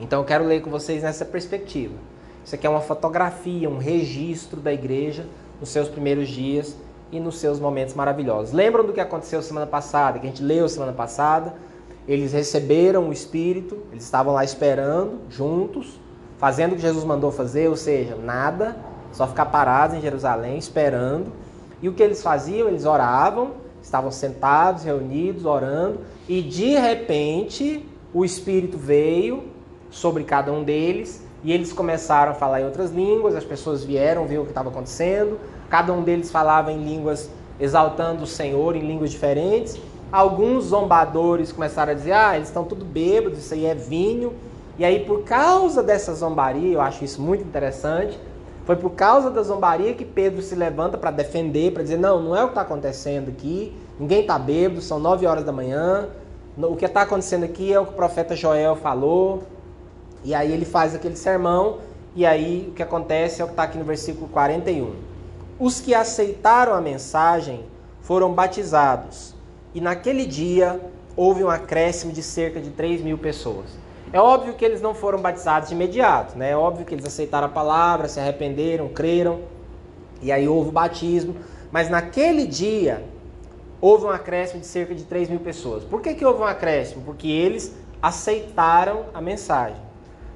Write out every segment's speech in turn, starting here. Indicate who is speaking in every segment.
Speaker 1: Então eu quero ler com vocês nessa perspectiva. Isso aqui é uma fotografia, um registro da igreja nos seus primeiros dias e nos seus momentos maravilhosos. Lembram do que aconteceu semana passada, que a gente leu semana passada? Eles receberam o Espírito, eles estavam lá esperando, juntos, fazendo o que Jesus mandou fazer, ou seja, nada, só ficar parados em Jerusalém, esperando. E o que eles faziam? Eles oravam, estavam sentados, reunidos, orando, e de repente o Espírito veio sobre cada um deles e eles começaram a falar em outras línguas, as pessoas vieram ver o que estava acontecendo, cada um deles falava em línguas exaltando o Senhor, em línguas diferentes. Alguns zombadores começaram a dizer: ah, eles estão tudo bêbados, isso aí é vinho. E aí, por causa dessa zombaria, eu acho isso muito interessante, foi por causa da zombaria que Pedro se levanta para defender, para dizer: não, não é o que está acontecendo aqui, ninguém está bêbado, são nove horas da manhã, o que está acontecendo aqui é o que o profeta Joel falou. E aí ele faz aquele sermão, e aí o que acontece é o que está aqui no versículo 41. Os que aceitaram a mensagem foram batizados, e naquele dia houve um acréscimo de cerca de 3 mil pessoas. É óbvio que eles não foram batizados de imediato, né? É óbvio que eles aceitaram a palavra, se arrependeram, creram, e aí houve o batismo. Mas naquele dia houve um acréscimo de cerca de 3 mil pessoas. Por que, que houve um acréscimo? Porque eles aceitaram a mensagem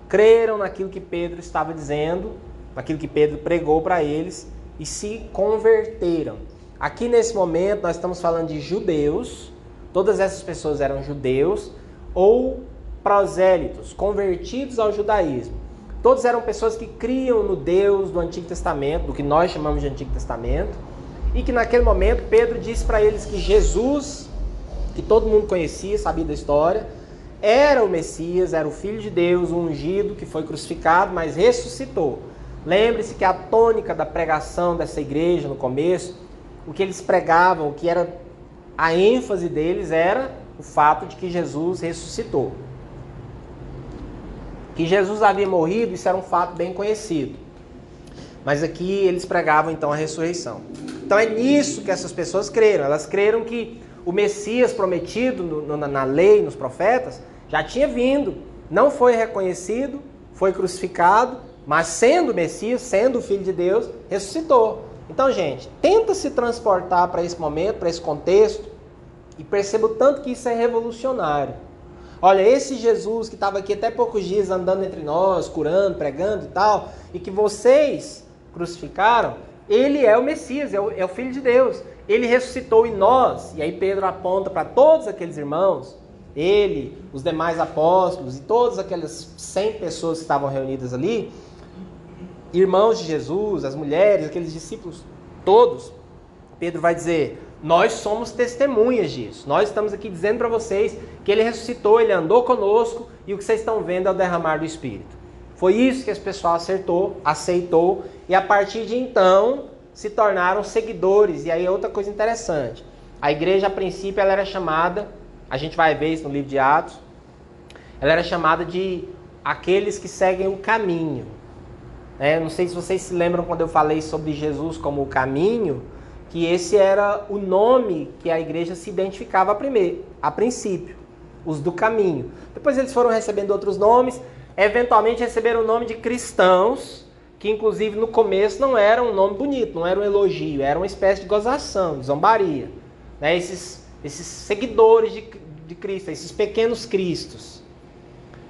Speaker 1: creram naquilo que Pedro estava dizendo, naquilo que Pedro pregou para eles e se converteram. Aqui nesse momento nós estamos falando de judeus, todas essas pessoas eram judeus ou prosélitos, convertidos ao judaísmo. Todos eram pessoas que criam no Deus do Antigo Testamento, do que nós chamamos de Antigo Testamento, e que naquele momento Pedro disse para eles que Jesus, que todo mundo conhecia, sabia da história, era o Messias, era o Filho de Deus, o ungido que foi crucificado, mas ressuscitou. Lembre-se que a tônica da pregação dessa igreja no começo, o que eles pregavam, o que era a ênfase deles era o fato de que Jesus ressuscitou. Que Jesus havia morrido, isso era um fato bem conhecido. Mas aqui eles pregavam então a ressurreição. Então é nisso que essas pessoas creram. Elas creram que o Messias prometido no, na, na lei, nos profetas, já tinha vindo, não foi reconhecido, foi crucificado, mas sendo Messias, sendo o Filho de Deus, ressuscitou. Então, gente, tenta se transportar para esse momento, para esse contexto, e perceba o tanto que isso é revolucionário. Olha, esse Jesus que estava aqui até poucos dias andando entre nós, curando, pregando e tal, e que vocês crucificaram, ele é o Messias, é o, é o Filho de Deus ele ressuscitou em nós. E aí Pedro aponta para todos aqueles irmãos, ele, os demais apóstolos e todas aquelas 100 pessoas que estavam reunidas ali, irmãos de Jesus, as mulheres, aqueles discípulos todos. Pedro vai dizer: Nós somos testemunhas disso. Nós estamos aqui dizendo para vocês que ele ressuscitou, ele andou conosco e o que vocês estão vendo é o derramar do Espírito. Foi isso que esse pessoal acertou, aceitou, e a partir de então se tornaram seguidores. E aí é outra coisa interessante. A igreja, a princípio, ela era chamada, a gente vai ver isso no livro de Atos, ela era chamada de aqueles que seguem o caminho. É, não sei se vocês se lembram quando eu falei sobre Jesus como o caminho, que esse era o nome que a igreja se identificava primeiro, a princípio, os do caminho. Depois eles foram recebendo outros nomes, eventualmente receberam o nome de cristãos, que inclusive no começo não era um nome bonito, não era um elogio, era uma espécie de gozação, de zombaria. Né? Esses, esses seguidores de, de Cristo, esses pequenos cristos.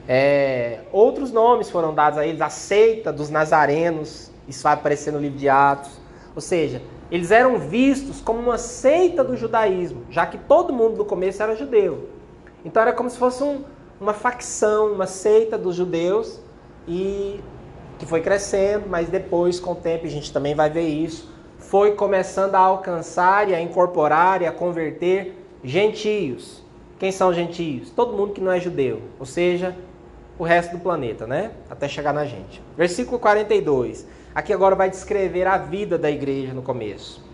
Speaker 1: É, outros nomes foram dados a eles, a seita dos nazarenos, isso vai aparecer no livro de Atos. Ou seja, eles eram vistos como uma seita do judaísmo, já que todo mundo no começo era judeu. Então era como se fosse um, uma facção, uma seita dos judeus, e que foi crescendo, mas depois, com o tempo, a gente também vai ver isso, foi começando a alcançar e a incorporar e a converter gentios. Quem são gentios? Todo mundo que não é judeu, ou seja, o resto do planeta, né? Até chegar na gente. Versículo 42. Aqui agora vai descrever a vida da igreja no começo.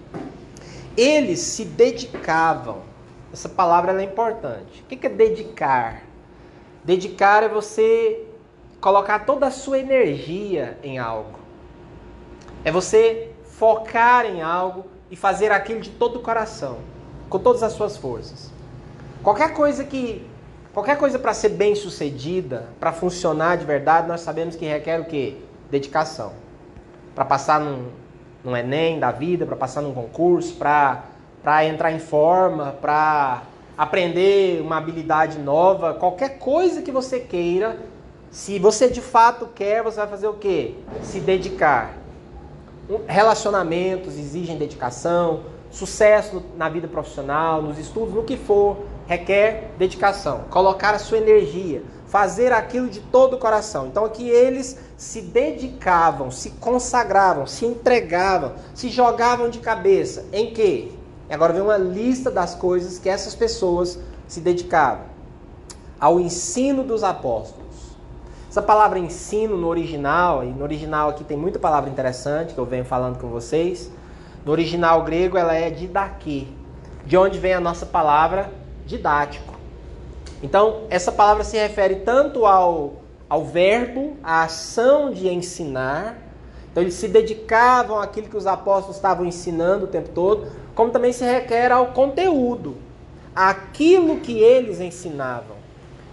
Speaker 1: Eles se dedicavam. Essa palavra é importante. O que é dedicar? Dedicar é você colocar toda a sua energia em algo. É você focar em algo e fazer aquilo de todo o coração, com todas as suas forças. Qualquer coisa que Qualquer coisa para ser bem sucedida, para funcionar de verdade, nós sabemos que requer o quê? Dedicação. Para passar num, num Enem da vida, para passar num concurso, para entrar em forma, para aprender uma habilidade nova, qualquer coisa que você queira, se você de fato quer, você vai fazer o quê? Se dedicar. Relacionamentos exigem dedicação, sucesso na vida profissional, nos estudos, no que for, requer dedicação. Colocar a sua energia, fazer aquilo de todo o coração. Então aqui eles se dedicavam, se consagravam, se entregavam, se jogavam de cabeça. Em quê? E agora vem uma lista das coisas que essas pessoas se dedicavam. Ao ensino dos apóstolos. Essa palavra ensino no original, e no original aqui tem muita palavra interessante que eu venho falando com vocês. No original grego ela é didaquê, de onde vem a nossa palavra didático. Então, essa palavra se refere tanto ao, ao verbo, à ação de ensinar. Então, eles se dedicavam àquilo que os apóstolos estavam ensinando o tempo todo, como também se requer ao conteúdo, aquilo que eles ensinavam.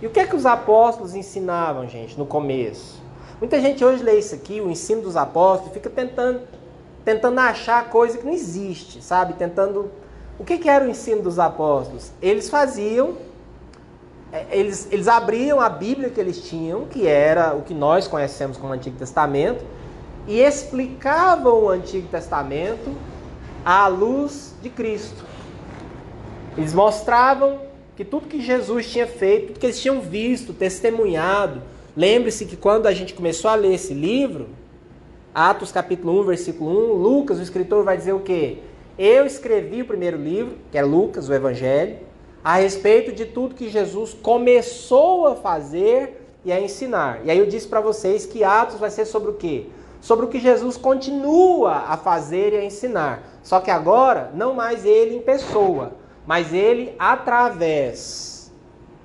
Speaker 1: E o que é que os apóstolos ensinavam, gente, no começo? Muita gente hoje lê isso aqui, o ensino dos apóstolos, fica tentando, tentando achar coisa que não existe, sabe? Tentando. O que, que era o ensino dos apóstolos? Eles faziam, é, eles, eles abriam a Bíblia que eles tinham, que era o que nós conhecemos como Antigo Testamento, e explicavam o Antigo Testamento à luz de Cristo. Eles mostravam que tudo que Jesus tinha feito, tudo que eles tinham visto, testemunhado. Lembre-se que quando a gente começou a ler esse livro, Atos capítulo 1, versículo 1, Lucas, o escritor, vai dizer o quê? Eu escrevi o primeiro livro, que é Lucas, o Evangelho, a respeito de tudo que Jesus começou a fazer e a ensinar. E aí eu disse para vocês que Atos vai ser sobre o quê? Sobre o que Jesus continua a fazer e a ensinar. Só que agora, não mais ele em pessoa, mas ele através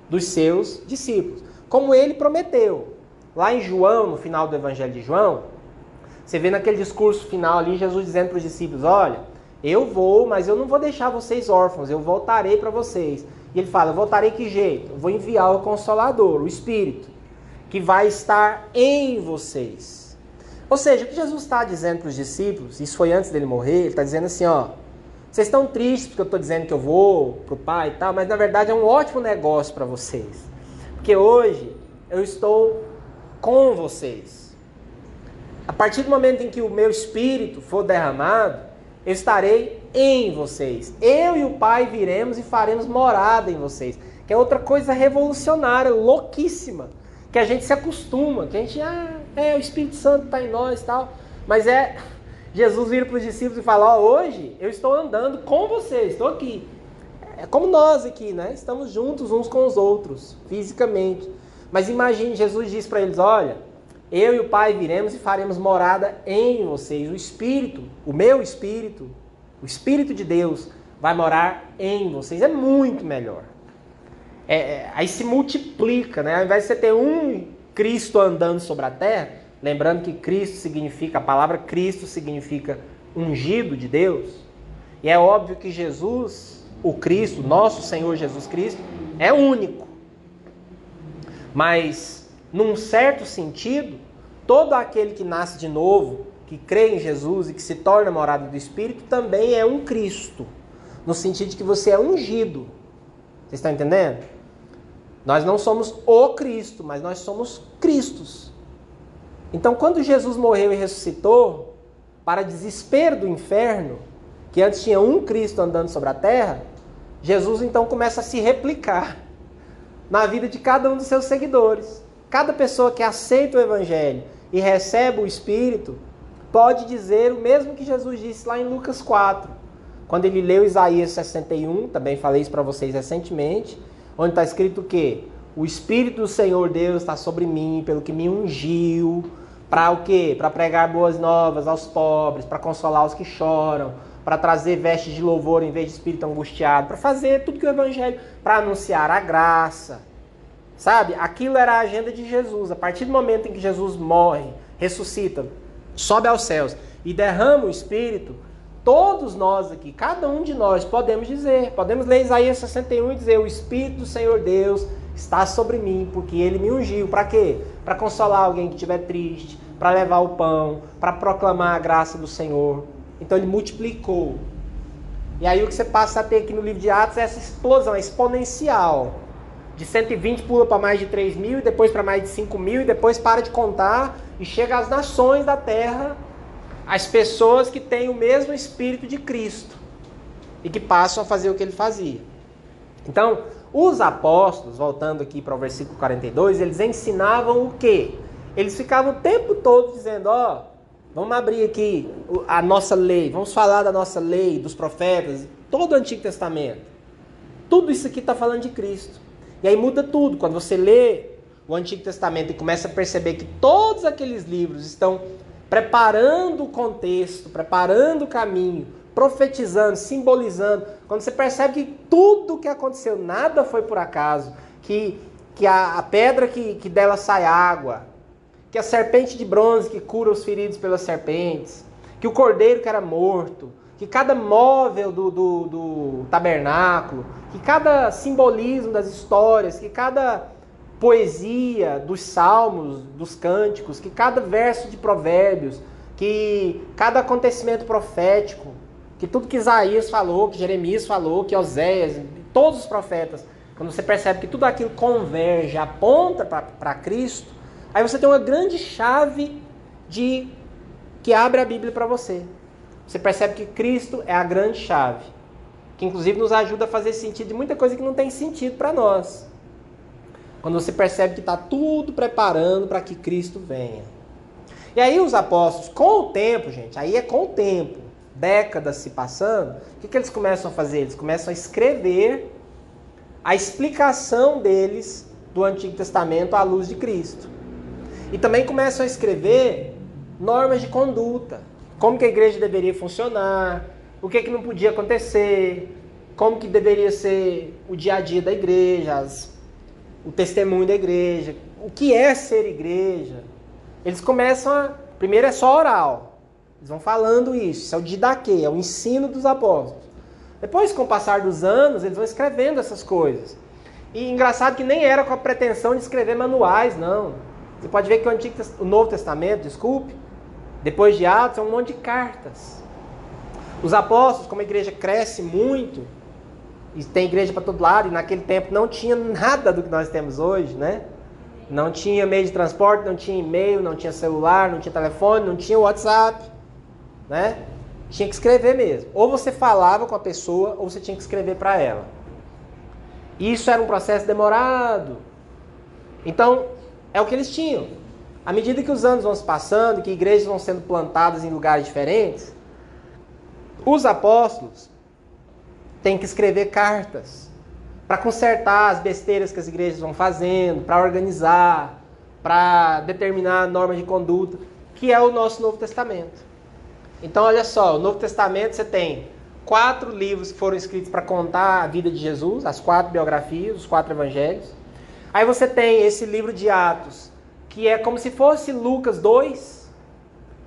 Speaker 1: dos seus discípulos. Como ele prometeu. Lá em João, no final do Evangelho de João, você vê naquele discurso final ali, Jesus dizendo para os discípulos: Olha, eu vou, mas eu não vou deixar vocês órfãos, eu voltarei para vocês. E ele fala: Voltarei que jeito? Eu vou enviar o Consolador, o Espírito, que vai estar em vocês. Ou seja, o que Jesus está dizendo para os discípulos, isso foi antes dele morrer, ele está dizendo assim, ó, vocês estão tristes porque eu estou dizendo que eu vou para o Pai e tal, mas na verdade é um ótimo negócio para vocês. Porque hoje eu estou com vocês. A partir do momento em que o meu espírito for derramado, eu estarei em vocês. Eu e o Pai viremos e faremos morada em vocês. Que é outra coisa revolucionária, louquíssima que a gente se acostuma, que a gente, ah, é, o Espírito Santo está em nós e tal. Mas é, Jesus vira para os discípulos e fala, ó, oh, hoje eu estou andando com vocês, estou aqui. É como nós aqui, né? Estamos juntos uns com os outros, fisicamente. Mas imagine, Jesus diz para eles, olha, eu e o Pai viremos e faremos morada em vocês. O Espírito, o meu Espírito, o Espírito de Deus vai morar em vocês. É muito melhor é, é, aí se multiplica, né? Ao invés de você ter um Cristo andando sobre a terra, lembrando que Cristo significa, a palavra Cristo significa ungido de Deus, e é óbvio que Jesus, o Cristo, nosso Senhor Jesus Cristo, é único. Mas, num certo sentido, todo aquele que nasce de novo, que crê em Jesus e que se torna morada do Espírito, também é um Cristo. No sentido de que você é ungido. Vocês estão entendendo? Nós não somos o Cristo, mas nós somos Cristos. Então, quando Jesus morreu e ressuscitou, para desespero do inferno, que antes tinha um Cristo andando sobre a terra, Jesus então começa a se replicar na vida de cada um dos seus seguidores. Cada pessoa que aceita o Evangelho e recebe o Espírito pode dizer o mesmo que Jesus disse lá em Lucas 4, quando ele leu Isaías 61, também falei isso para vocês recentemente onde está escrito que o Espírito do Senhor Deus está sobre mim, pelo que me ungiu, para o quê? Para pregar boas novas aos pobres, para consolar os que choram, para trazer vestes de louvor em vez de espírito angustiado, para fazer tudo que o Evangelho, para anunciar a graça. Sabe? Aquilo era a agenda de Jesus. A partir do momento em que Jesus morre, ressuscita, sobe aos céus e derrama o Espírito, todos nós aqui, cada um de nós, podemos dizer, podemos ler Isaías 61 e dizer: O Espírito do Senhor Deus está sobre mim, porque ele me ungiu. Para quê? Para consolar alguém que estiver triste, para levar o pão, para proclamar a graça do Senhor. Então ele multiplicou. E aí o que você passa a ter aqui no livro de Atos é essa explosão é exponencial. De 120 pula para mais de 3 mil, depois para mais de 5 mil, e depois para de contar e chega às nações da terra, as pessoas que têm o mesmo espírito de Cristo e que passam a fazer o que ele fazia. Então, os apóstolos, voltando aqui para o versículo 42, eles ensinavam o quê? Eles ficavam o tempo todo dizendo: Ó, vamos abrir aqui a nossa lei, vamos falar da nossa lei, dos profetas, todo o Antigo Testamento. Tudo isso aqui está falando de Cristo. E aí muda tudo. Quando você lê o Antigo Testamento e começa a perceber que todos aqueles livros estão preparando o contexto, preparando o caminho, profetizando, simbolizando, quando você percebe que tudo o que aconteceu, nada foi por acaso, que, que a, a pedra que, que dela sai água, que a serpente de bronze que cura os feridos pelas serpentes, que o cordeiro que era morto, que cada móvel do, do, do tabernáculo, que cada simbolismo das histórias, que cada poesia dos salmos, dos cânticos, que cada verso de provérbios, que cada acontecimento profético, que tudo que Isaías falou, que Jeremias falou, que Oséias, todos os profetas, quando você percebe que tudo aquilo converge, aponta para Cristo, aí você tem uma grande chave de que abre a Bíblia para você. Você percebe que Cristo é a grande chave, que inclusive nos ajuda a fazer sentido de muita coisa que não tem sentido para nós. Quando você percebe que está tudo preparando para que Cristo venha. E aí os apóstolos, com o tempo, gente, aí é com o tempo, décadas se passando, o que, que eles começam a fazer? Eles começam a escrever a explicação deles do Antigo Testamento à luz de Cristo. E também começam a escrever normas de conduta, como que a igreja deveria funcionar, o que, que não podia acontecer, como que deveria ser o dia a dia da igreja, as, o testemunho da igreja, o que é ser igreja. Eles começam a. Primeiro é só oral. Eles vão falando isso. Isso é o didaquê, é o ensino dos apóstolos. Depois, com o passar dos anos, eles vão escrevendo essas coisas. E engraçado que nem era com a pretensão de escrever manuais, não. Você pode ver que o, Antigo, o Novo Testamento, desculpe, depois de Atos, é um monte de cartas. Os apóstolos, como a igreja cresce muito, e tem igreja para todo lado, e naquele tempo não tinha nada do que nós temos hoje, né? Não tinha meio de transporte, não tinha e-mail, não tinha celular, não tinha telefone, não tinha WhatsApp, né? Tinha que escrever mesmo. Ou você falava com a pessoa, ou você tinha que escrever para ela. Isso era um processo demorado. Então, é o que eles tinham. À medida que os anos vão se passando, que igrejas vão sendo plantadas em lugares diferentes, os apóstolos têm que escrever cartas para consertar as besteiras que as igrejas vão fazendo, para organizar, para determinar normas de conduta, que é o nosso Novo Testamento. Então, olha só, o Novo Testamento você tem quatro livros que foram escritos para contar a vida de Jesus, as quatro biografias, os quatro evangelhos. Aí você tem esse livro de Atos, que é como se fosse Lucas 2.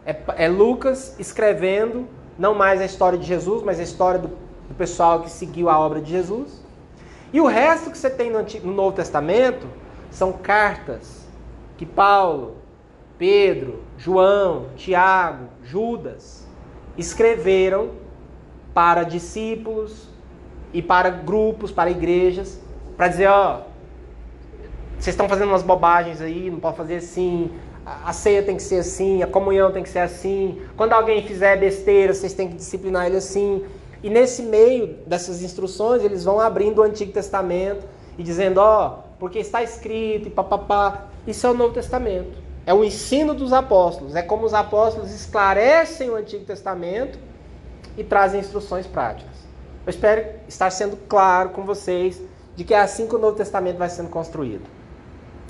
Speaker 1: É, é Lucas escrevendo não mais a história de Jesus, mas a história do, do, pessoal que seguiu a obra de Jesus. E o resto que você tem no, Antigo, no Novo Testamento são cartas que Paulo, Pedro, João, Tiago, Judas escreveram para discípulos e para grupos, para igrejas, para dizer, ó, vocês estão fazendo umas bobagens aí, não pode fazer assim, a ceia tem que ser assim, a comunhão tem que ser assim, quando alguém fizer besteira, vocês têm que disciplinar ele assim. E nesse meio dessas instruções, eles vão abrindo o Antigo Testamento e dizendo, ó, oh, porque está escrito e papapá. Isso é o Novo Testamento. É o ensino dos apóstolos. É como os apóstolos esclarecem o Antigo Testamento e trazem instruções práticas. Eu espero estar sendo claro com vocês de que é assim que o Novo Testamento vai sendo construído.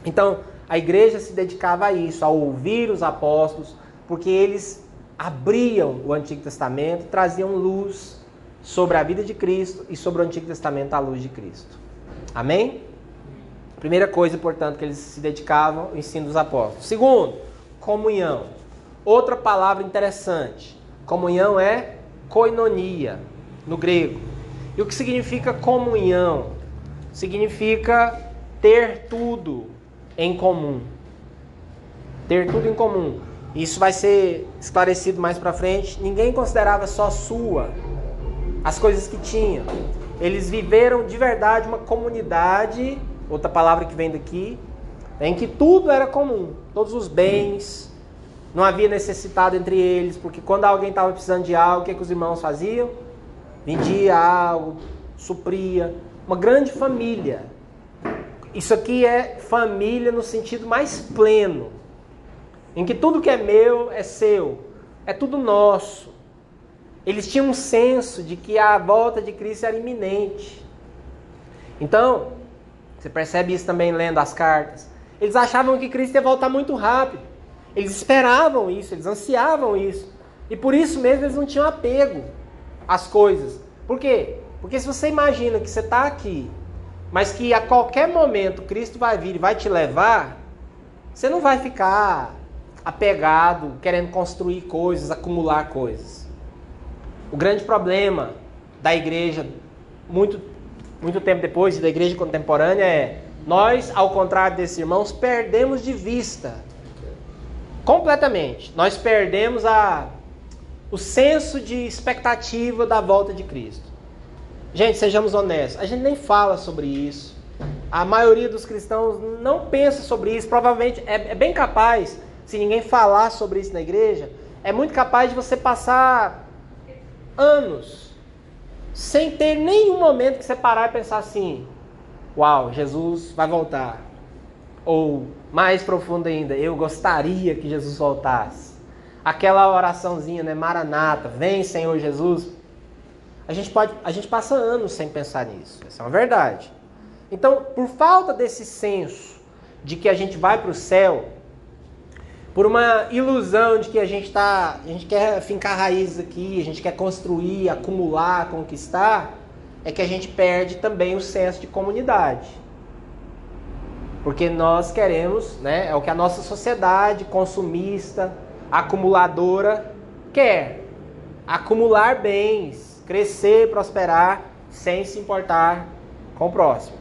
Speaker 1: Então, a igreja se dedicava a isso, a ouvir os apóstolos, porque eles abriam o Antigo Testamento, traziam luz sobre a vida de Cristo e sobre o Antigo Testamento à luz de Cristo. Amém? Primeira coisa, portanto, que eles se dedicavam, o ensino dos apóstolos. Segundo, comunhão. Outra palavra interessante. Comunhão é koinonia, no grego. E o que significa comunhão? Significa ter tudo em comum. Ter tudo em comum. Isso vai ser esclarecido mais para frente. Ninguém considerava só sua as coisas que tinha. Eles viveram de verdade uma comunidade, outra palavra que vem daqui, em que tudo era comum, todos os bens, não havia necessitado entre eles, porque quando alguém estava precisando de algo, o que, que os irmãos faziam? Vendia algo, supria, uma grande família. Isso aqui é família no sentido mais pleno em que tudo que é meu é seu, é tudo nosso. Eles tinham um senso de que a volta de Cristo era iminente. Então, você percebe isso também lendo as cartas. Eles achavam que Cristo ia voltar muito rápido. Eles esperavam isso, eles ansiavam isso. E por isso mesmo eles não tinham apego às coisas. Por quê? Porque se você imagina que você está aqui, mas que a qualquer momento Cristo vai vir e vai te levar, você não vai ficar apegado, querendo construir coisas, acumular coisas. O grande problema da igreja, muito, muito tempo depois, da igreja contemporânea, é nós, ao contrário desses irmãos, perdemos de vista completamente. Nós perdemos a, o senso de expectativa da volta de Cristo. Gente, sejamos honestos, a gente nem fala sobre isso. A maioria dos cristãos não pensa sobre isso. Provavelmente é, é bem capaz se ninguém falar sobre isso na igreja, é muito capaz de você passar anos sem ter nenhum momento que você parar e pensar assim: Uau, Jesus vai voltar. Ou mais profundo ainda, eu gostaria que Jesus voltasse. Aquela oraçãozinha, né? Maranata, vem Senhor Jesus. A gente, pode, a gente passa anos sem pensar nisso. Essa é uma verdade. Então, por falta desse senso de que a gente vai para o céu, por uma ilusão de que a gente tá, a gente quer fincar raízes aqui, a gente quer construir, acumular, conquistar, é que a gente perde também o senso de comunidade. Porque nós queremos, né, é o que a nossa sociedade consumista, acumuladora quer. Acumular bens, crescer, prosperar, sem se importar com o próximo.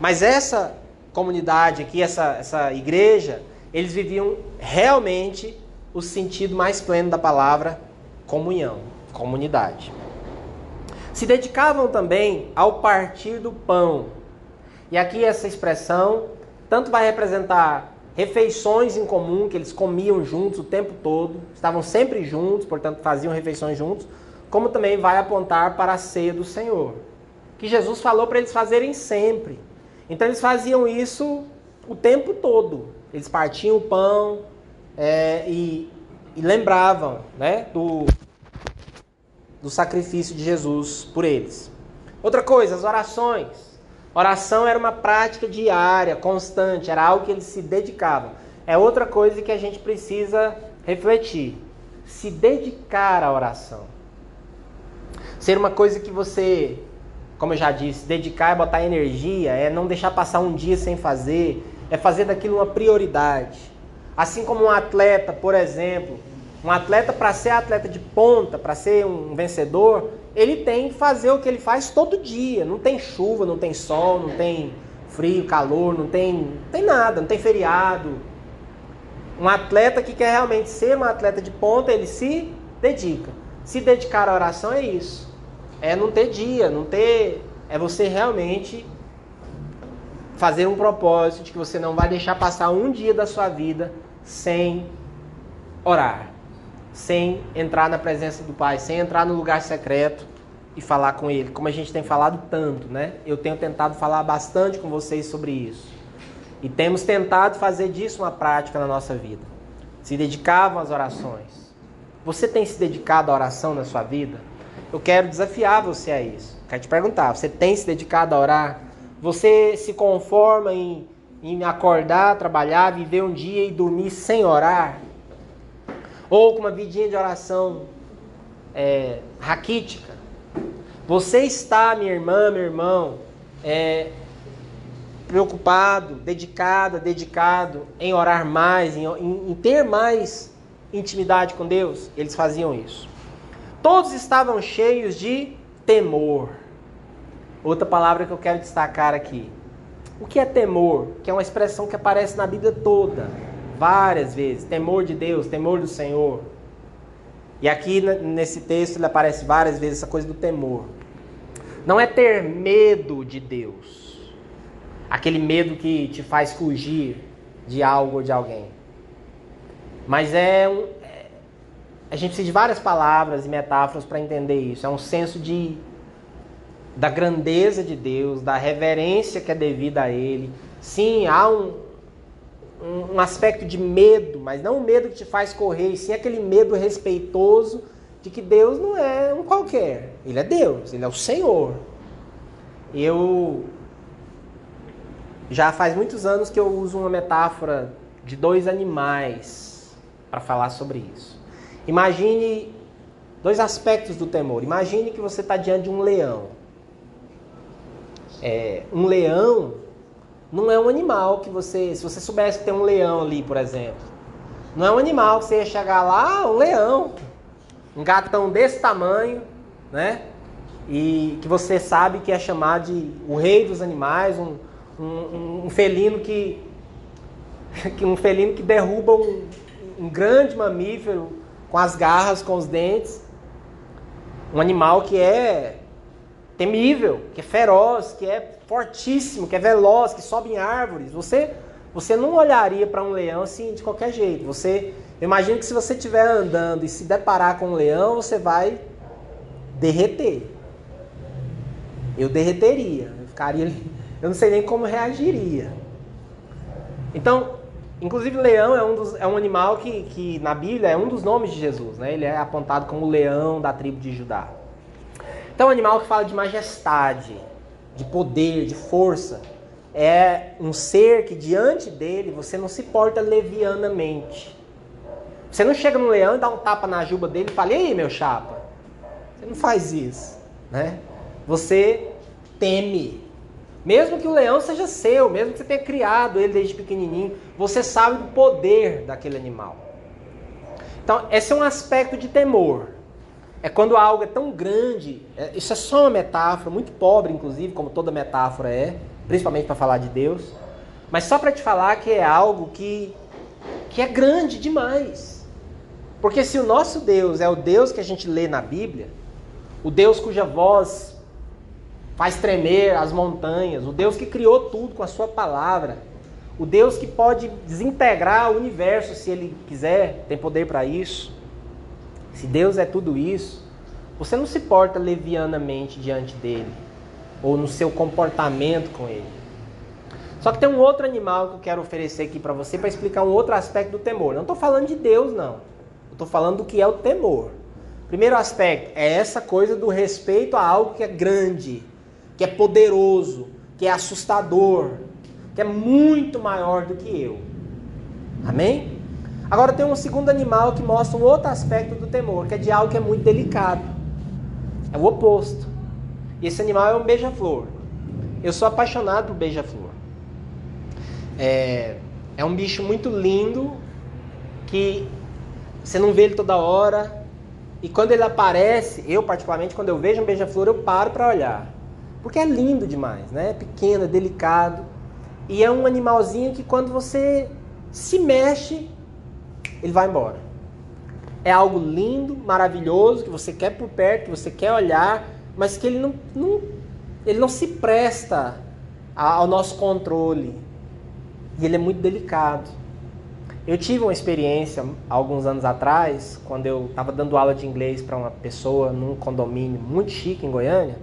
Speaker 1: Mas essa comunidade aqui, essa, essa igreja, eles viviam realmente o sentido mais pleno da palavra comunhão, comunidade. Se dedicavam também ao partir do pão. E aqui essa expressão tanto vai representar refeições em comum que eles comiam juntos o tempo todo, estavam sempre juntos, portanto faziam refeições juntos, como também vai apontar para a ceia do Senhor, que Jesus falou para eles fazerem sempre. Então eles faziam isso o tempo todo. Eles partiam o pão é, e, e, lembravam né, do, do sacrifício de Jesus por eles. Outra coisa, as orações. Oração era uma prática diária, constante, era algo que eles se dedicavam. É outra coisa que a gente precisa refletir. Se dedicar à oração. Ser uma coisa que você, como eu já disse, dedicar é botar energia, é não deixar passar um dia sem fazer, é fazer daquilo uma prioridade. Assim como um atleta, por exemplo, um atleta para ser atleta de ponta, para ser um vencedor, ele tem que fazer o que ele faz todo dia. Não tem chuva, não tem sol, não tem frio, calor, não tem, não tem nada, não tem feriado. Um atleta que quer realmente ser um atleta de ponta, ele se dedica. Se dedicar à oração é isso. É não ter dia, não ter. É você realmente fazer um propósito de que você não vai deixar passar um dia da sua vida sem orar, sem entrar na presença do Pai, sem entrar no lugar secreto e falar com Ele, como a gente tem falado tanto, né? Eu tenho tentado falar bastante com vocês sobre isso. E temos tentado fazer disso uma prática na nossa vida. Se dedicavam às orações. Você tem se dedicado à oração na sua vida? Eu quero desafiar você a isso. Quero te perguntar: você tem se dedicado a orar? Você se conforma em, em acordar, trabalhar, viver um dia e dormir sem orar? Ou com uma vidinha de oração é, raquítica? Você está, minha irmã, meu irmão, é, preocupado, dedicada, dedicado em orar mais, em, em, em ter mais intimidade com Deus? Eles faziam isso. Todos estavam cheios de temor. Outra palavra que eu quero destacar aqui: O que é temor? Que é uma expressão que aparece na Bíblia toda, várias vezes. Temor de Deus, temor do Senhor. E aqui nesse texto ele aparece várias vezes essa coisa do temor. Não é ter medo de Deus. Aquele medo que te faz fugir de algo ou de alguém. Mas é um. É, a gente precisa de várias palavras e metáforas para entender isso. É um senso de da grandeza de Deus, da reverência que é devida a Ele. Sim, há um, um, aspecto de medo, mas não o medo que te faz correr, sim aquele medo respeitoso de que Deus não é um qualquer. Ele é Deus, Ele é o Senhor. Eu já faz muitos anos que eu uso uma metáfora de dois animais para falar sobre isso. Imagine dois aspectos do temor. Imagine que você está diante de um leão. É, um leão não é um animal que você. Se você soubesse que tem um leão ali, por exemplo, não é um animal que você ia chegar lá, ah, um leão, um gatão desse tamanho, né? E que você sabe que é chamado de o rei dos animais, um, um, um felino que, que. um felino que derruba um, um grande mamífero com as garras, com os dentes. Um animal que é temível, que é feroz, que é fortíssimo, que é veloz, que sobe em árvores. Você você não olharia para um leão assim de qualquer jeito. Você imagina que se você estiver andando e se deparar com um leão, você vai derreter. Eu derreteria, eu ficaria, eu não sei nem como reagiria. Então, inclusive leão é um, dos, é um animal que, que na Bíblia é um dos nomes de Jesus, né? Ele é apontado como leão da tribo de Judá. Então, animal que fala de majestade, de poder, de força. É um ser que diante dele você não se porta levianamente. Você não chega no leão e dá um tapa na juba dele e fala: "E aí, meu chapa?". Você não faz isso, né? Você teme. Mesmo que o leão seja seu, mesmo que você tenha criado ele desde pequenininho, você sabe do poder daquele animal. Então, esse é um aspecto de temor. É quando algo é tão grande, é, isso é só uma metáfora, muito pobre, inclusive, como toda metáfora é, principalmente para falar de Deus, mas só para te falar que é algo que, que é grande demais. Porque se o nosso Deus é o Deus que a gente lê na Bíblia, o Deus cuja voz faz tremer as montanhas, o Deus que criou tudo com a sua palavra, o Deus que pode desintegrar o universo se ele quiser, tem poder para isso. Se Deus é tudo isso, você não se porta levianamente diante dele ou no seu comportamento com ele. Só que tem um outro animal que eu quero oferecer aqui para você para explicar um outro aspecto do temor. Não estou falando de Deus, não. Estou falando do que é o temor. Primeiro aspecto é essa coisa do respeito a algo que é grande, que é poderoso, que é assustador, que é muito maior do que eu. Amém? Agora tem um segundo animal que mostra um outro aspecto do temor, que é de algo que é muito delicado. É o oposto. E esse animal é um beija-flor. Eu sou apaixonado por beija-flor. É, é um bicho muito lindo que você não vê ele toda hora. E quando ele aparece, eu particularmente, quando eu vejo um beija-flor, eu paro para olhar. Porque é lindo demais, né? É pequeno, é delicado. E é um animalzinho que quando você se mexe, ele vai embora. É algo lindo, maravilhoso, que você quer por perto, que você quer olhar, mas que ele não, não, ele não se presta ao nosso controle. E ele é muito delicado. Eu tive uma experiência alguns anos atrás, quando eu estava dando aula de inglês para uma pessoa num condomínio muito chique em Goiânia.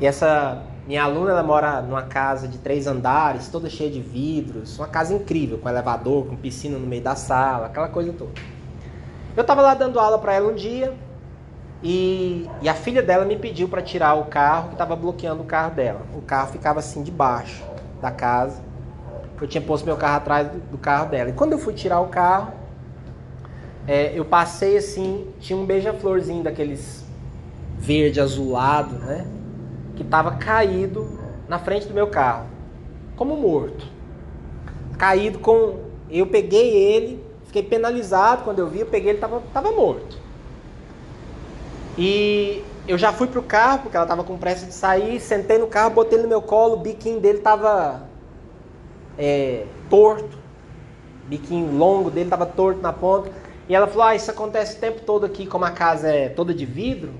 Speaker 1: E essa minha aluna ela mora numa casa de três andares, toda cheia de vidros, uma casa incrível, com elevador, com piscina no meio da sala, aquela coisa toda. Eu estava lá dando aula para ela um dia e, e, a filha dela me pediu para tirar o carro que estava bloqueando o carro dela. O carro ficava assim debaixo da casa. Eu tinha posto meu carro atrás do, carro dela. E quando eu fui tirar o carro, é, eu passei assim, tinha um beija-florzinho daqueles verde azulado, né? Que estava caído na frente do meu carro, como morto. Caído com. Eu peguei ele, fiquei penalizado quando eu vi, eu peguei ele, estava tava morto. E eu já fui pro carro, porque ela tava com pressa de sair, sentei no carro, botei ele no meu colo, o biquinho dele tava é, torto, biquinho longo dele tava torto na ponta. E ela falou: Ah, isso acontece o tempo todo aqui, como a casa é toda de vidro,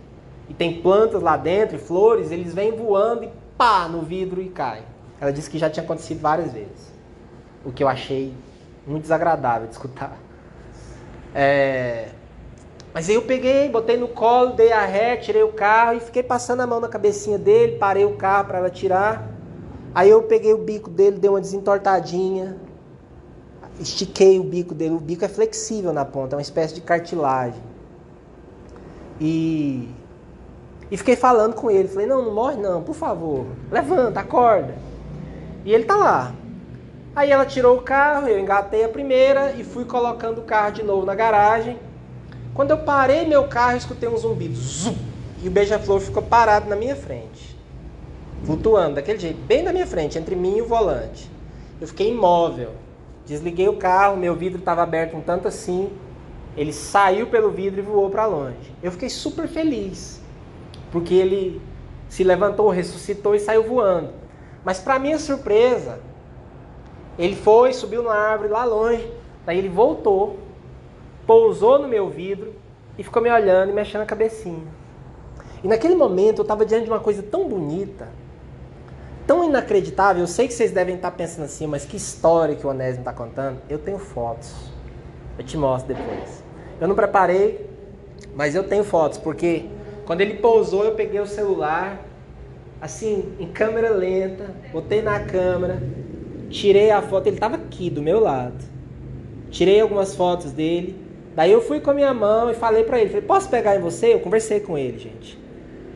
Speaker 1: e tem plantas lá dentro, e flores, eles vêm voando e pá no vidro e cai. Ela disse que já tinha acontecido várias vezes. O que eu achei muito desagradável de escutar. É... Mas aí eu peguei, botei no colo, dei a ré, tirei o carro e fiquei passando a mão na cabecinha dele, parei o carro para ela tirar. Aí eu peguei o bico dele, dei uma desentortadinha, estiquei o bico dele. O bico é flexível na ponta, é uma espécie de cartilagem. E, e fiquei falando com ele. Falei: Não, não morre não, por favor, levanta, acorda. E ele tá lá. Aí ela tirou o carro, eu engatei a primeira e fui colocando o carro de novo na garagem. Quando eu parei meu carro, escutei um zumbido. Zum, e o beija-flor ficou parado na minha frente. Flutuando daquele jeito, bem na minha frente, entre mim e o volante. Eu fiquei imóvel. Desliguei o carro, meu vidro estava aberto um tanto assim. Ele saiu pelo vidro e voou para longe. Eu fiquei super feliz, porque ele se levantou, ressuscitou e saiu voando. Mas para minha surpresa, ele foi, subiu na árvore lá longe, daí ele voltou pousou no meu vidro e ficou me olhando e mexendo a cabecinha. E naquele momento eu estava diante de uma coisa tão bonita, tão inacreditável. Eu sei que vocês devem estar pensando assim, mas que história que o Onésimo está contando. Eu tenho fotos. Eu te mostro depois. Eu não preparei, mas eu tenho fotos, porque quando ele pousou, eu peguei o celular, assim, em câmera lenta, botei na câmera, tirei a foto. Ele estava aqui do meu lado. Tirei algumas fotos dele Daí eu fui com a minha mão e falei para ele, falei, posso pegar em você? Eu conversei com ele, gente.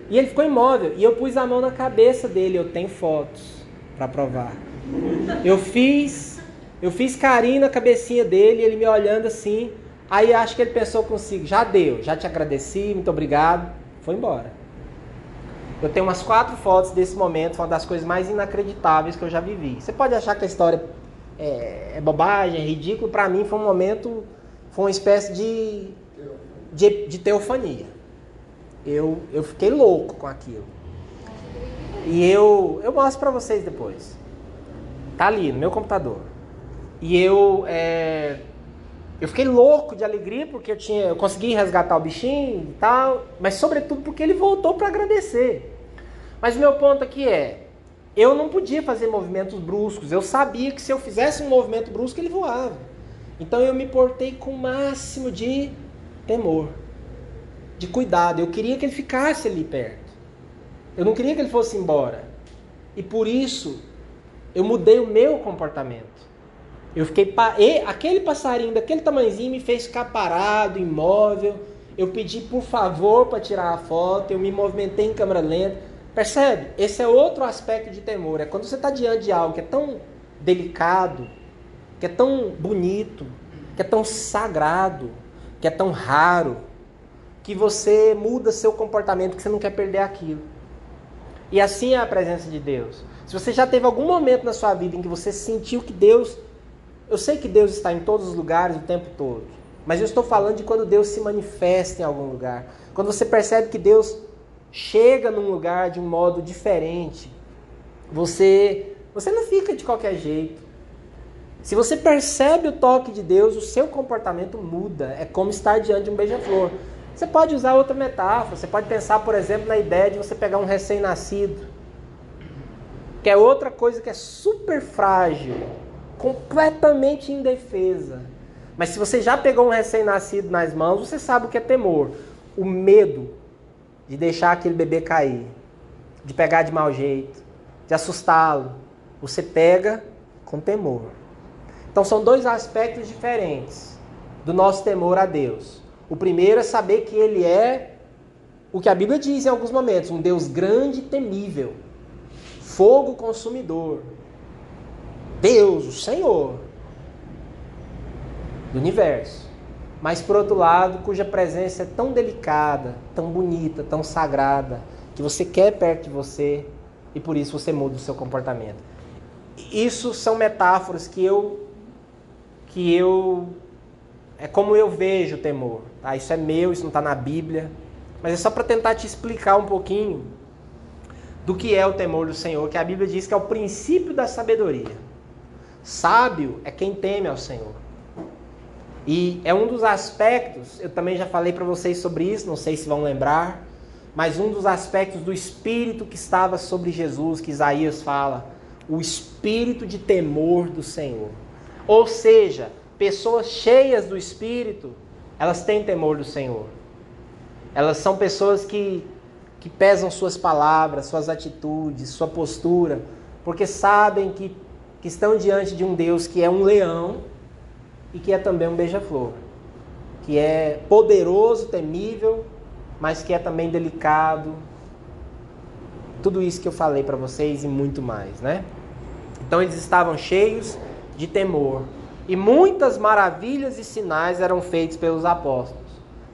Speaker 1: E ele ficou imóvel e eu pus a mão na cabeça dele, eu tenho fotos para provar. Eu fiz, eu fiz carinho na cabecinha dele, ele me olhando assim. Aí acho que ele pensou consigo, já deu, já te agradeci, muito obrigado. Foi embora. Eu tenho umas quatro fotos desse momento, foi uma das coisas mais inacreditáveis que eu já vivi. Você pode achar que a história é, é bobagem, é ridículo, para mim foi um momento foi uma espécie de, de, de teofania. Eu, eu fiquei louco com aquilo. E eu, eu mostro para vocês depois. Tá ali no meu computador. E eu, é, eu fiquei louco de alegria porque eu tinha, eu consegui resgatar o bichinho e tal, mas sobretudo porque ele voltou para agradecer. Mas o meu ponto aqui é, eu não podia fazer movimentos bruscos. Eu sabia que se eu fizesse um movimento brusco ele voava. Então eu me portei com o máximo de temor, de cuidado. Eu queria que ele ficasse ali perto. Eu não queria que ele fosse embora. E por isso eu mudei o meu comportamento. Eu fiquei pa... e aquele passarinho daquele tamanhozinho me fez ficar parado, imóvel. Eu pedi por favor para tirar a foto, eu me movimentei em câmera lenta. Percebe? Esse é outro aspecto de temor. É quando você está diante de algo que é tão delicado, que é tão bonito, que é tão sagrado, que é tão raro, que você muda seu comportamento, que você não quer perder aquilo. E assim é a presença de Deus. Se você já teve algum momento na sua vida em que você sentiu que Deus. Eu sei que Deus está em todos os lugares o tempo todo. Mas eu estou falando de quando Deus se manifesta em algum lugar. Quando você percebe que Deus chega num lugar de um modo diferente. Você, você não fica de qualquer jeito. Se você percebe o toque de Deus, o seu comportamento muda. É como estar diante de um beija-flor. Você pode usar outra metáfora. Você pode pensar, por exemplo, na ideia de você pegar um recém-nascido, que é outra coisa que é super frágil, completamente indefesa. Mas se você já pegou um recém-nascido nas mãos, você sabe o que é temor. O medo de deixar aquele bebê cair, de pegar de mau jeito, de assustá-lo. Você pega com temor. Então são dois aspectos diferentes do nosso temor a Deus. O primeiro é saber que Ele é o que a Bíblia diz em alguns momentos, um Deus grande e temível, fogo consumidor. Deus, o Senhor do universo. Mas por outro lado, cuja presença é tão delicada, tão bonita, tão sagrada, que você quer perto de você e por isso você muda o seu comportamento. Isso são metáforas que eu que eu é como eu vejo o temor. Tá? Isso é meu, isso não está na Bíblia. mas é só para tentar te explicar um pouquinho do que é o temor do Senhor, que a Bíblia diz que é o princípio da sabedoria. Sábio é quem teme ao Senhor. E é um dos aspectos, eu também já falei para vocês sobre isso, não sei se vão lembrar, mas um dos aspectos do espírito que estava sobre Jesus, que Isaías fala, o espírito de temor do Senhor. Ou seja, pessoas cheias do espírito, elas têm temor do Senhor. Elas são pessoas que, que pesam suas palavras, suas atitudes, sua postura, porque sabem que, que estão diante de um Deus que é um leão e que é também um beija-flor, que é poderoso, temível, mas que é também delicado. Tudo isso que eu falei para vocês e muito mais, né? Então eles estavam cheios de temor. E muitas maravilhas e sinais eram feitos pelos apóstolos.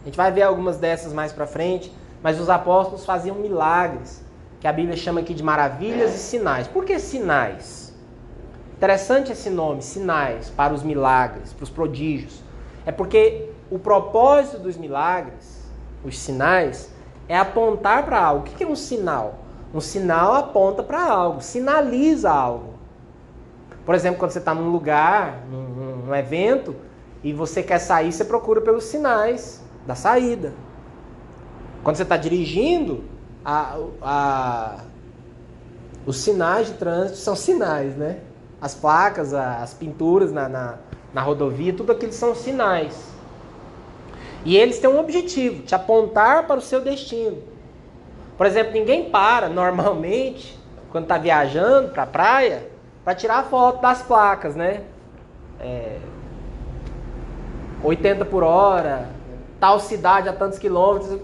Speaker 1: A gente vai ver algumas dessas mais para frente, mas os apóstolos faziam milagres, que a Bíblia chama aqui de maravilhas e sinais. Por que sinais? Interessante esse nome, sinais, para os milagres, para os prodígios. É porque o propósito dos milagres, os sinais, é apontar para algo. O que é um sinal? Um sinal aponta para algo, sinaliza algo. Por exemplo, quando você está num lugar, num, num, evento, e você quer sair, você procura pelos sinais da saída. Quando você está dirigindo, a, a, os sinais de trânsito são sinais, né? As placas, as pinturas na, na, na rodovia, tudo aquilo são sinais. E eles têm um objetivo, te apontar para o seu destino. Por exemplo, ninguém para normalmente, quando está viajando para a praia, para tirar foto das placas, né? É, 80 por hora, tal cidade a tantos quilômetros.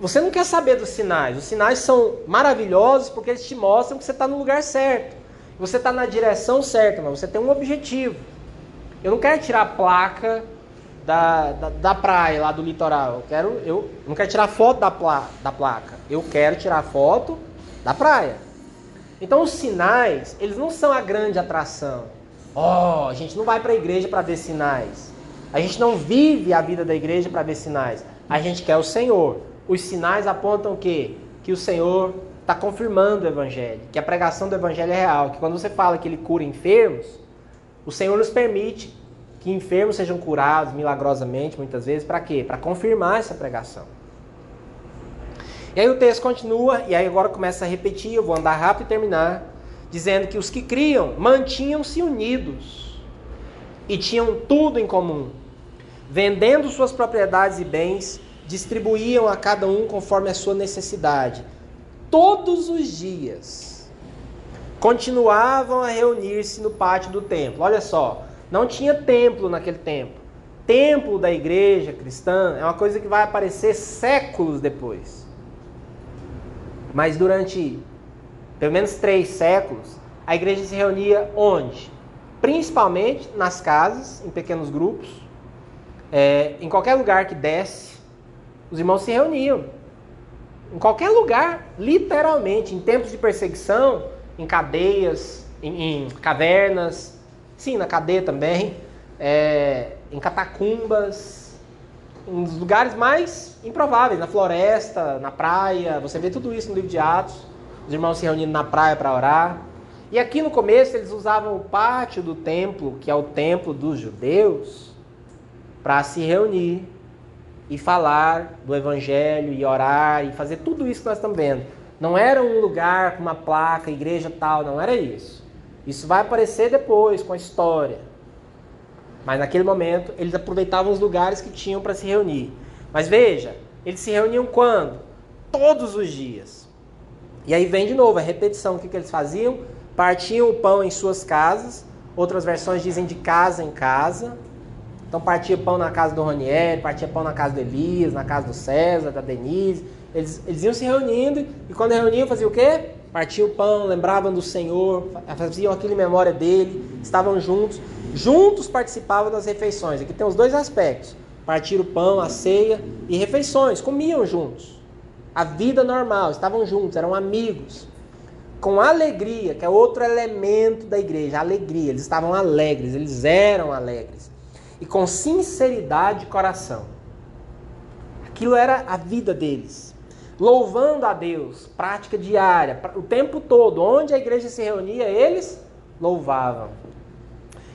Speaker 1: Você não quer saber dos sinais. Os sinais são maravilhosos porque eles te mostram que você está no lugar certo. Você está na direção certa, mas você tem um objetivo. Eu não quero tirar a placa da, da, da, praia, lá do litoral. Eu, quero, eu não quero tirar foto da, pla, da placa. Eu quero tirar foto da praia. Então os sinais, eles não são a grande atração. Ó, oh, a gente não vai para a igreja para ver sinais. A gente não vive a vida da igreja para ver sinais. A gente quer o Senhor. Os sinais apontam o quê? Que o Senhor está confirmando o evangelho, que a pregação do evangelho é real, que quando você fala que ele cura enfermos, o Senhor nos permite que enfermos sejam curados milagrosamente, muitas vezes, para quê? Para confirmar essa pregação. E aí o texto continua, e aí agora começa a repetir, eu vou andar rápido e terminar, dizendo que os que criam mantinham-se unidos e tinham tudo em comum. Vendendo suas propriedades e bens, distribuíam a cada um conforme a sua necessidade. Todos os dias continuavam a reunir-se no pátio do templo. Olha só, não tinha templo naquele tempo. Templo da igreja cristã é uma coisa que vai aparecer séculos depois. Mas durante pelo menos três séculos, a igreja se reunia onde? Principalmente nas casas, em pequenos grupos. É, em qualquer lugar que desse, os irmãos se reuniam. Em qualquer lugar, literalmente, em tempos de perseguição, em cadeias, em, em cavernas, sim, na cadeia também, é, em catacumbas, uns lugares mais improváveis, na floresta, na praia. Você vê tudo isso no livro de Atos. Os irmãos se reunindo na praia para orar. E aqui no começo eles usavam o pátio do templo, que é o templo dos judeus, para se reunir e falar do evangelho e orar e fazer tudo isso que nós estamos vendo. Não era um lugar com uma placa, igreja tal, não era isso. Isso vai aparecer depois com a história. Mas naquele momento eles aproveitavam os lugares que tinham para se reunir. Mas veja, eles se reuniam quando? Todos os dias. E aí vem de novo a repetição. O que, que eles faziam? Partiam o pão em suas casas. Outras versões dizem de casa em casa. Então partia pão na casa do Ronieri, partia pão na casa do Elias, na casa do César, da Denise. Eles, eles iam se reunindo e quando reuniam faziam o quê? Partiam o pão, lembravam do Senhor, faziam aquilo em memória dele, estavam juntos juntos participavam das refeições. Aqui tem os dois aspectos: partir o pão, a ceia e refeições, comiam juntos. A vida normal, estavam juntos, eram amigos. Com alegria, que é outro elemento da igreja, alegria. Eles estavam alegres, eles eram alegres. E com sinceridade de coração. Aquilo era a vida deles. Louvando a Deus, prática diária, o tempo todo, onde a igreja se reunia, eles louvavam.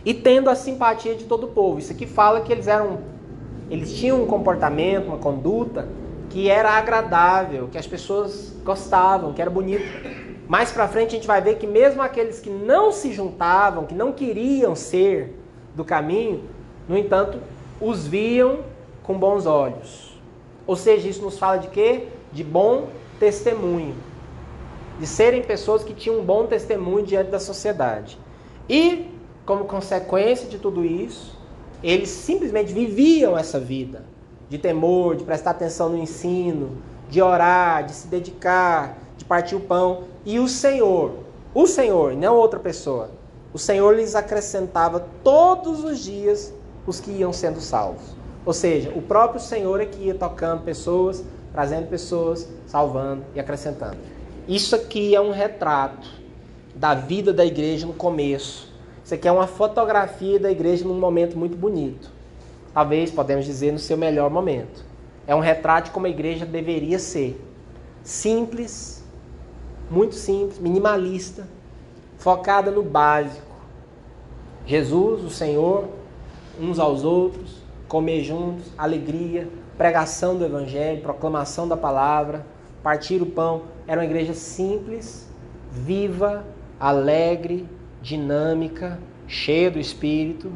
Speaker 1: E tendo a simpatia de todo o povo. Isso aqui fala que eles eram eles tinham um comportamento, uma conduta que era agradável, que as pessoas gostavam, que era bonito. Mais para frente a gente vai ver que mesmo aqueles que não se juntavam, que não queriam ser do caminho, no entanto, os viam com bons olhos. Ou seja, isso nos fala de quê? De bom testemunho. De serem pessoas que tinham um bom testemunho diante da sociedade. E, como consequência de tudo isso, eles simplesmente viviam essa vida de temor, de prestar atenção no ensino, de orar, de se dedicar, de partir o pão. E o Senhor, o Senhor, não outra pessoa, o Senhor lhes acrescentava todos os dias os que iam sendo salvos. Ou seja, o próprio Senhor é que ia tocando pessoas, trazendo pessoas, salvando e acrescentando. Isso aqui é um retrato da vida da igreja no começo. Isso aqui é uma fotografia da igreja num momento muito bonito. Talvez podemos dizer no seu melhor momento. É um retrato de como a igreja deveria ser. Simples, muito simples, minimalista, focada no básico. Jesus, o Senhor, uns aos outros, comer juntos, alegria, pregação do Evangelho, proclamação da palavra, partir o pão. Era uma igreja simples, viva, alegre, dinâmica, cheia do Espírito.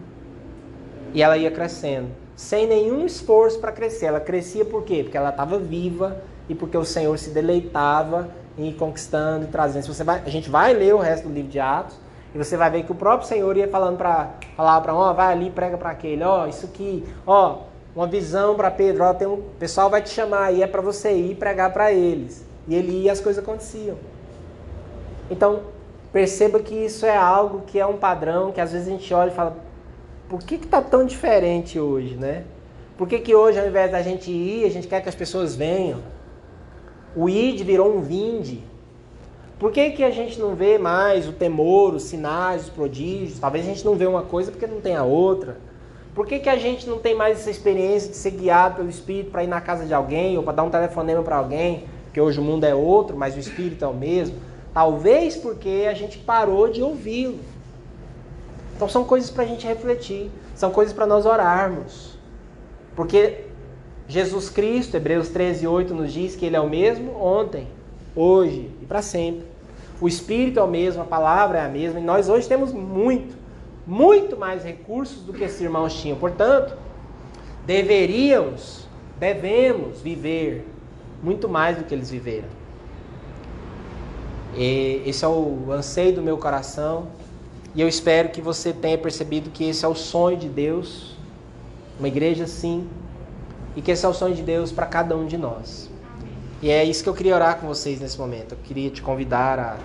Speaker 1: E ela ia crescendo, sem nenhum esforço para crescer. Ela crescia por quê? Porque ela estava viva e porque o Senhor se deleitava em ir conquistando e trazendo. Se você vai, a gente vai ler o resto do livro de Atos, e você vai ver que o próprio Senhor ia falando para falar para um, ó, vai ali, prega para aquele, ó, isso aqui, ó, uma visão para Pedro, ó, tem um, pessoal vai te chamar e é para você ir pregar para eles. E ele ia e as coisas aconteciam. Então, perceba que isso é algo que é um padrão que às vezes a gente olha e fala, por que está tão diferente hoje, né? Por que, que hoje, ao invés da gente ir, a gente quer que as pessoas venham? O id virou um vinde. Por que, que a gente não vê mais o temor, os sinais, os prodígios? Talvez a gente não vê uma coisa porque não tem a outra. Por que, que a gente não tem mais essa experiência de ser guiado pelo Espírito para ir na casa de alguém ou para dar um telefonema para alguém? Porque hoje o mundo é outro, mas o Espírito é o mesmo. Talvez porque a gente parou de ouvi-lo. Então são coisas para a gente refletir, são coisas para nós orarmos. Porque Jesus Cristo, Hebreus 13, 8, nos diz que Ele é o mesmo ontem, hoje e para sempre. O Espírito é o mesmo, a palavra é a mesma, e nós hoje temos muito, muito mais recursos do que esses irmãos tinham. Portanto, deveríamos, devemos viver muito mais do que eles viveram. E esse é o anseio do meu coração, e eu espero que você tenha percebido que esse é o sonho de Deus, uma igreja assim, e que esse é o sonho de Deus para cada um de nós. E é isso que eu queria orar com vocês nesse momento. Eu queria te convidar a,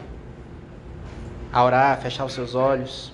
Speaker 1: a orar, a fechar os seus olhos.